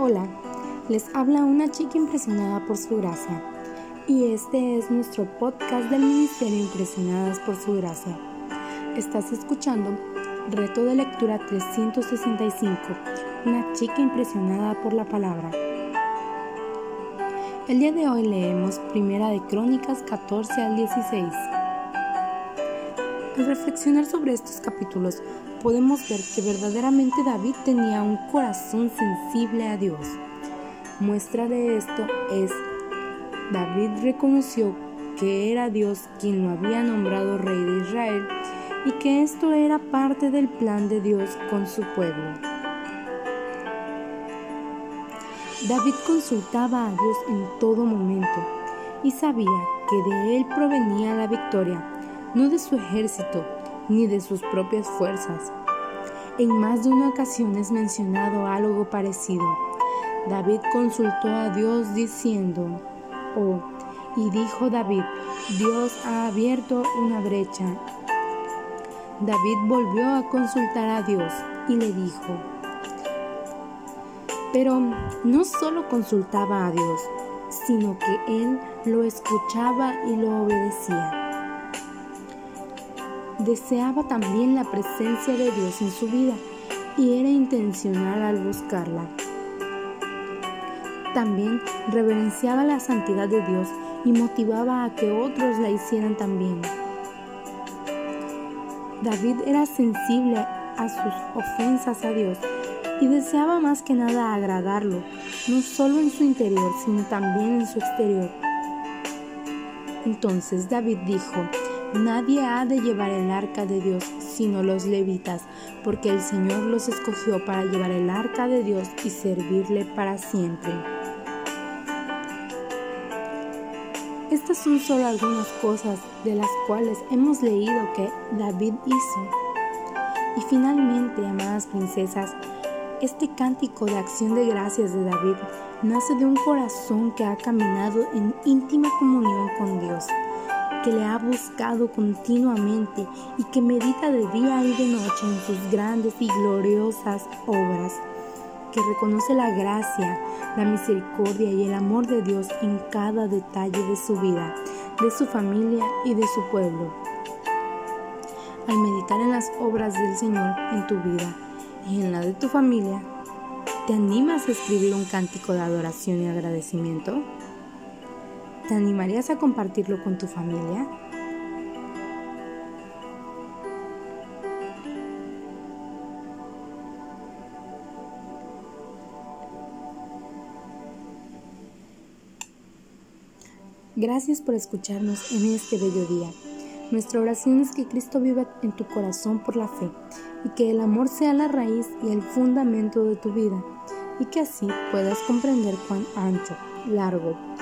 Hola, les habla una chica impresionada por su gracia y este es nuestro podcast del Ministerio Impresionadas por su gracia. Estás escuchando Reto de Lectura 365, una chica impresionada por la palabra. El día de hoy leemos Primera de Crónicas 14 al 16. Al reflexionar sobre estos capítulos, podemos ver que verdaderamente David tenía un corazón sensible a Dios. Muestra de esto es, David reconoció que era Dios quien lo había nombrado rey de Israel y que esto era parte del plan de Dios con su pueblo. David consultaba a Dios en todo momento y sabía que de él provenía la victoria no de su ejército ni de sus propias fuerzas. En más de una ocasión es mencionado algo parecido. David consultó a Dios diciendo, oh, y dijo David, Dios ha abierto una brecha. David volvió a consultar a Dios y le dijo, pero no solo consultaba a Dios, sino que él lo escuchaba y lo obedecía deseaba también la presencia de Dios en su vida y era intencional al buscarla. También reverenciaba la santidad de Dios y motivaba a que otros la hicieran también. David era sensible a sus ofensas a Dios y deseaba más que nada agradarlo, no solo en su interior, sino también en su exterior. Entonces David dijo, Nadie ha de llevar el arca de Dios sino los levitas, porque el Señor los escogió para llevar el arca de Dios y servirle para siempre. Estas son solo algunas cosas de las cuales hemos leído que David hizo. Y finalmente, amadas princesas, este cántico de acción de gracias de David nace de un corazón que ha caminado en íntima comunión con Dios que le ha buscado continuamente y que medita de día y de noche en sus grandes y gloriosas obras, que reconoce la gracia, la misericordia y el amor de Dios en cada detalle de su vida, de su familia y de su pueblo. Al meditar en las obras del Señor en tu vida y en la de tu familia, ¿te animas a escribir un cántico de adoración y agradecimiento? ¿Te animarías a compartirlo con tu familia? Gracias por escucharnos en este bello día. Nuestra oración es que Cristo viva en tu corazón por la fe y que el amor sea la raíz y el fundamento de tu vida y que así puedas comprender cuán ancho, largo,